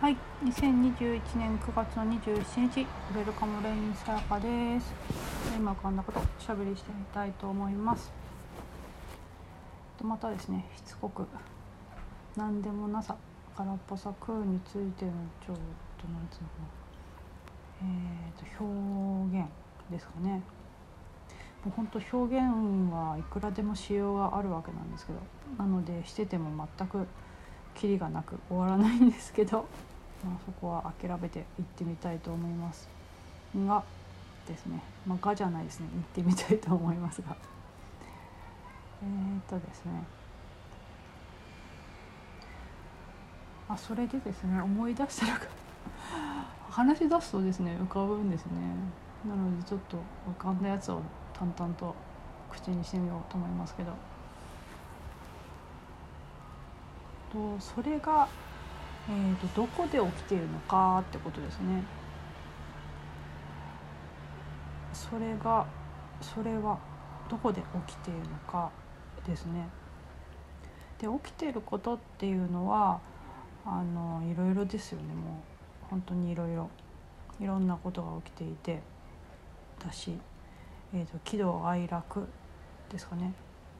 はい、2021年9月の27日、ウェルカムレインさやかです。今こんなことおしゃべりしてみたいと思います。とまたですね、しつこく何でもなさ、空っぽさ空についてのちょっとなんつうのかな、えー、と表現ですかね。もう本当表現はいくらでもしようがあるわけなんですけど、なのでしてても全くキリがなく終わらないんですけど、まあ、そこは諦めて行ってみたいと思いますがですね。まあがじゃないですね。行ってみたいと思いますが。えー、っとですね。あそれでですね思い出したら 話し出すとですね浮かぶんですね。なのでちょっと浮かんだやつを淡々と口にしてみようと思いますけど。とそれが、えーと、どこで起きているのかってことですね。それがそれはどこで起きているのかですね。で起きていることっていうのはあのいろいろですよねもう本当にいろいろいろんなことが起きていてだし、えーと喜怒哀楽ですかね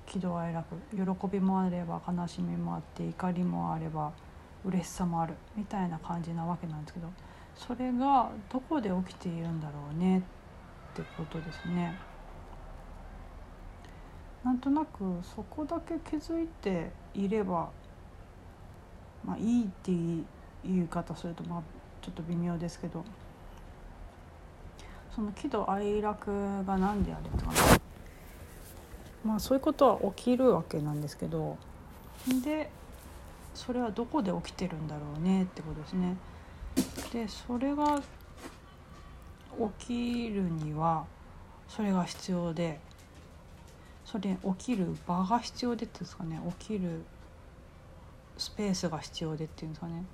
喜怒哀楽喜びもあれば悲しみもあって怒りもあれば嬉しさもあるみたいな感じなわけなんですけどそれがどこで起きているんだろうねってことですね。なんとなくそこだけ気づいていればまあいいっていう言い方するとまあちょっと微妙ですけどその喜怒哀楽が何であれとかねまあそういうことは起きるわけなんですけどでそれはどこで起きてるんだろうねってことですね。でそれが起きるにはそれが必要でそれ起きる場が必要でっていうんですかね起きるスペースが必要でっていうんですかね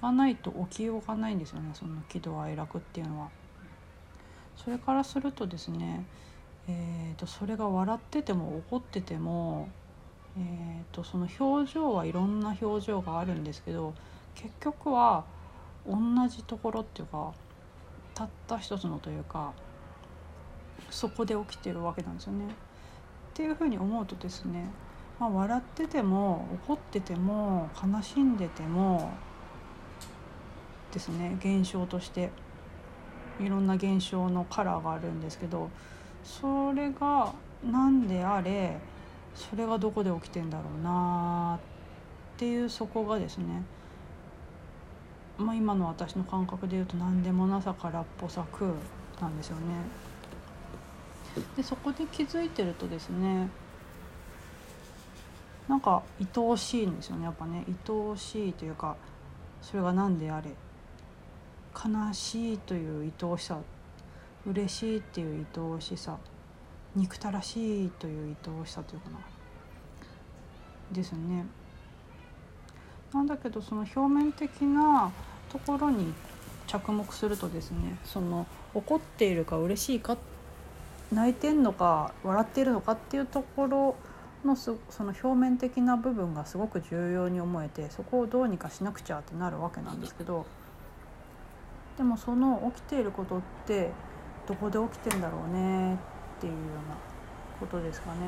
がないと起きようがないんですよねその喜怒哀楽っていうのは。それからするとですねえーと、それが笑ってても怒ってても、えーと、その表情はいろんな表情があるんですけど結局は同じところっていうかたった一つのというかそこで起きてるわけなんですよね。っていうふうに思うとですね、まあ、笑ってても怒ってても悲しんでてもですね現象としていろんな現象のカラーがあるんですけどそれが何であれそれがどこで起きてんだろうなっていうそこがですね、まあ、今の私の感覚で言うと何でもなさ空っぽさ空なんですよね。でそこで気づいてるとですねなんか愛おしいんですよねやっぱね。愛おしいというかそれが何であれ。悲しいという愛おしさ嬉しいっていう愛おしさ憎たらしいという愛おしさというかなですね。なんだけどその表面的なところに着目するとですねその怒っているか嬉しいか泣いてんのか笑っているのかっていうところのその表面的な部分がすごく重要に思えてそこをどうにかしなくちゃってなるわけなんですけどでもその起きていることってどこで起きてんだろうねっていうようなことですかね。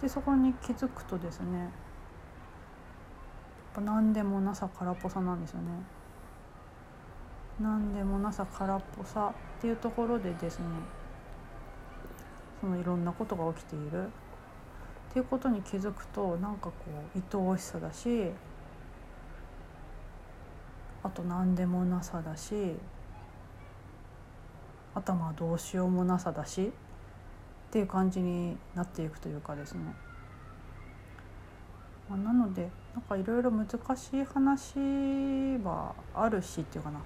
でそこに気づくとですねやっぱ何でもなさ空っぽさなんですよね。何でもなさ空っぽさっていうところでですねそのいろんなことが起きているっていうことに気づくとなんかこう愛おしさだしあと何でもなさだし頭はどうしようもなさだしっていう感じになっていくというかですね。まあ、なのでなんかいろいろ難しい話はあるしっていうかな、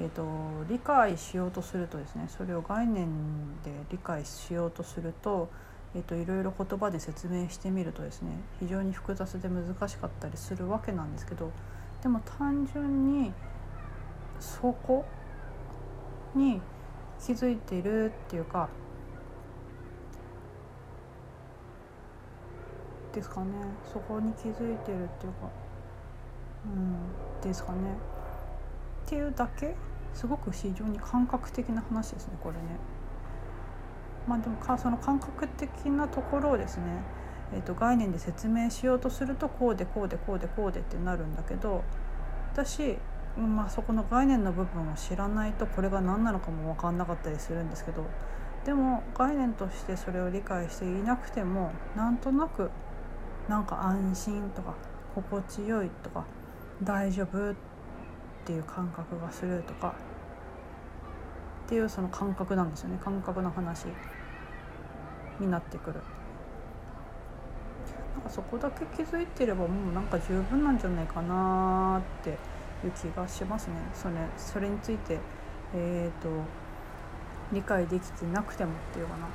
えーと、理解しようとするとですねそれを概念で理解しようとすると,、えーと、といろいろ言葉で説明してみるとですね非常に複雑で難しかったりするわけなんですけどでも単純にそこに気づいてるっていうかですかねそこに気づいてるっていうかうんですかね。っていうだけすごく非常に感覚的な話ですねこれね。まあでもかその感覚的なところをですね、えー、と概念で説明しようとするとこうでこうでこうでこうでってなるんだけど私、まあ、そこの概念の部分を知らないとこれが何なのかも分かんなかったりするんですけどでも概念としてそれを理解していなくてもなんとなくなんか安心とか心地よいとか大丈夫っていう感覚がするとかっていうその感覚なんですよね。感覚の話になってくる。なんかそこだけ気づいてればもうなんか十分なんじゃないかなっていう気がしますね。それそれについてえ、ー、と理解できてなくてもっていうかな。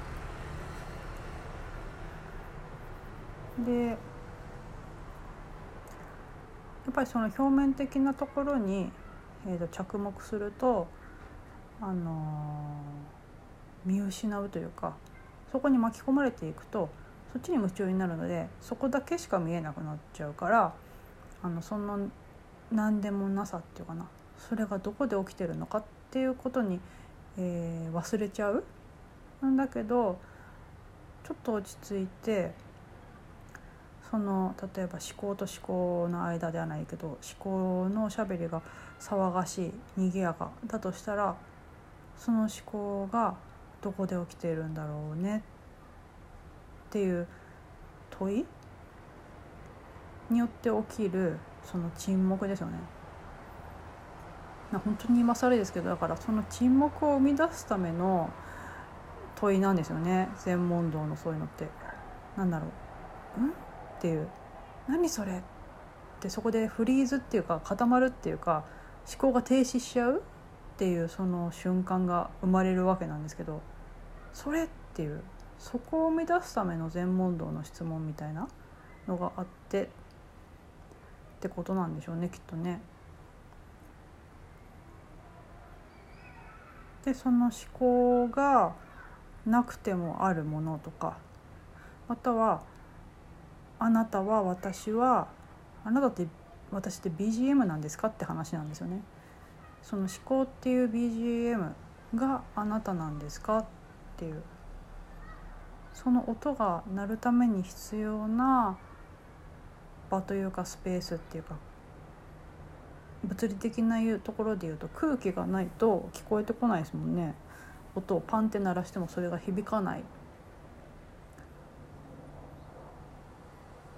でやっぱりその表面的なところに、えー、と着目すると、あのー、見失うというかそこに巻き込まれていくとそっちに夢中になるのでそこだけしか見えなくなっちゃうからあのその何でもなさっていうかなそれがどこで起きてるのかっていうことに、えー、忘れちゃう。なんだけどちょっと落ち着いてその例えば思考と思考の間ではないけど思考のおしゃべりが騒がしい賑やかだとしたらその思考がどこで起きているんだろうねっていう問いによって起きるその沈黙ですよね。本当に今更ですけどだからその沈黙を生み出すための問いなんですよね禅問答のそういうのって。何だろう「ん?」っていう「何それ?」ってそこでフリーズっていうか固まるっていうか思考が停止しちゃう？っていうその瞬間が生まれるわけなんですけどそれっていうそこを生み出すための全問答の質問みたいなのがあってってことなんでしょうねきっとね。でその思考がなくてもあるものとかまたはあなたは私はあなたって私って BGM なんですかって話なんですよね。その思考っていう BGM があなたなんですかっていうその音が鳴るために必要な場というかスペースっていうか物理的ないうところで言うと空気がないと聞こえてこないですもんね。音をパンって鳴らしてもそれが響かない。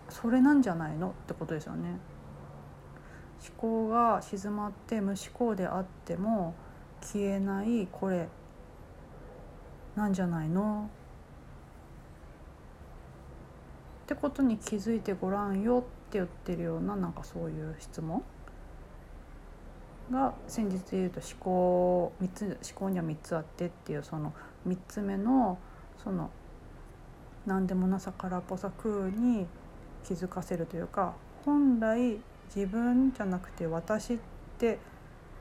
それなんじゃないのってことですよね。思考が静まって無思考であっても消えないこれなんじゃないの？ってことに気づいてごらんよって言ってるようななんかそういう質問？が先日で言うと思考3つ思考には3つあってっていうその3つ目のその何でもなさからっぽさ空に気づかせるというか本来自分じゃなくて私って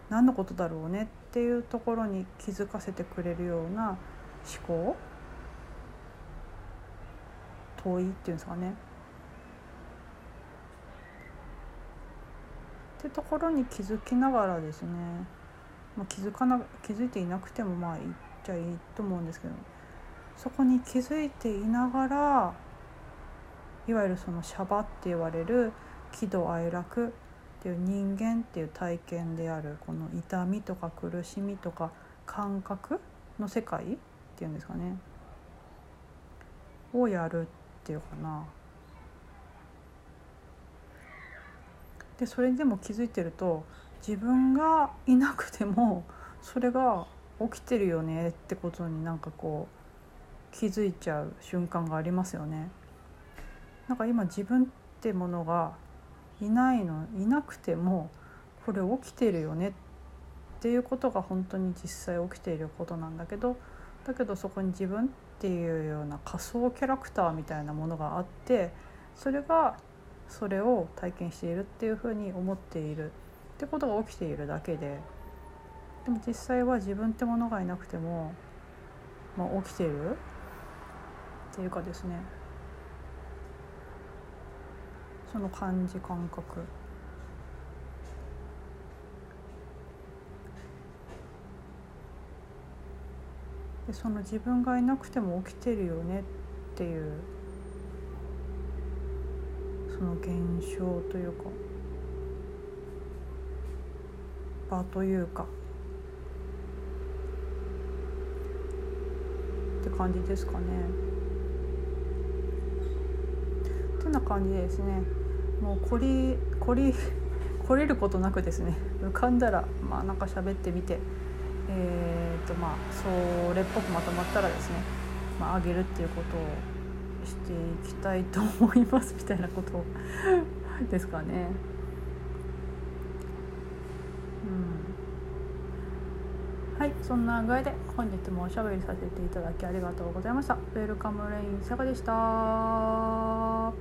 何のことだろうねっていうところに気づかせてくれるような思考？問いっていうんですかね。ってところに気づきながらですね、まあ、気づかな気づいていなくてもまあ言っちゃいいと思うんですけど。そこに気づいていながらいわゆるそのシャバって言われる喜怒哀楽っていう人間っていう体験であるこの痛みとか苦しみとか感覚の世界っていうんですかね。をやるっていうかな。でそれでも気づいてると自分がいなくてもそれが起きてるよねってことになんかこう気づいちゃう瞬間がありますよね。なんか今自分ってものがいないのいなくてもこれ起きてるよねっていうことが本当に実際起きていることなんだけどだけどそこに自分っていうような仮想キャラクターみたいなものがあってそれがそれを体験しているっていうふうに思っているってことが起きているだけででも実際は自分ってものがいなくても、まあ、起きてるっていうかですねその感じ感覚。でその自分がいなくても起きてるよねっていうその現象というか場というかって感じですかね。ってな感じでですねもうこりこり 懲りることなくですね浮かんだらまあなんか喋ってみてえーとまあそれっぽくまとまったらですね、まあ、あげるっていうことをしていきたいと思いますみたいなこと ですかね。うん、はいそんな具合で本日もおしゃべりさせていただきありがとうございました。ウェルカムレインさやかでした？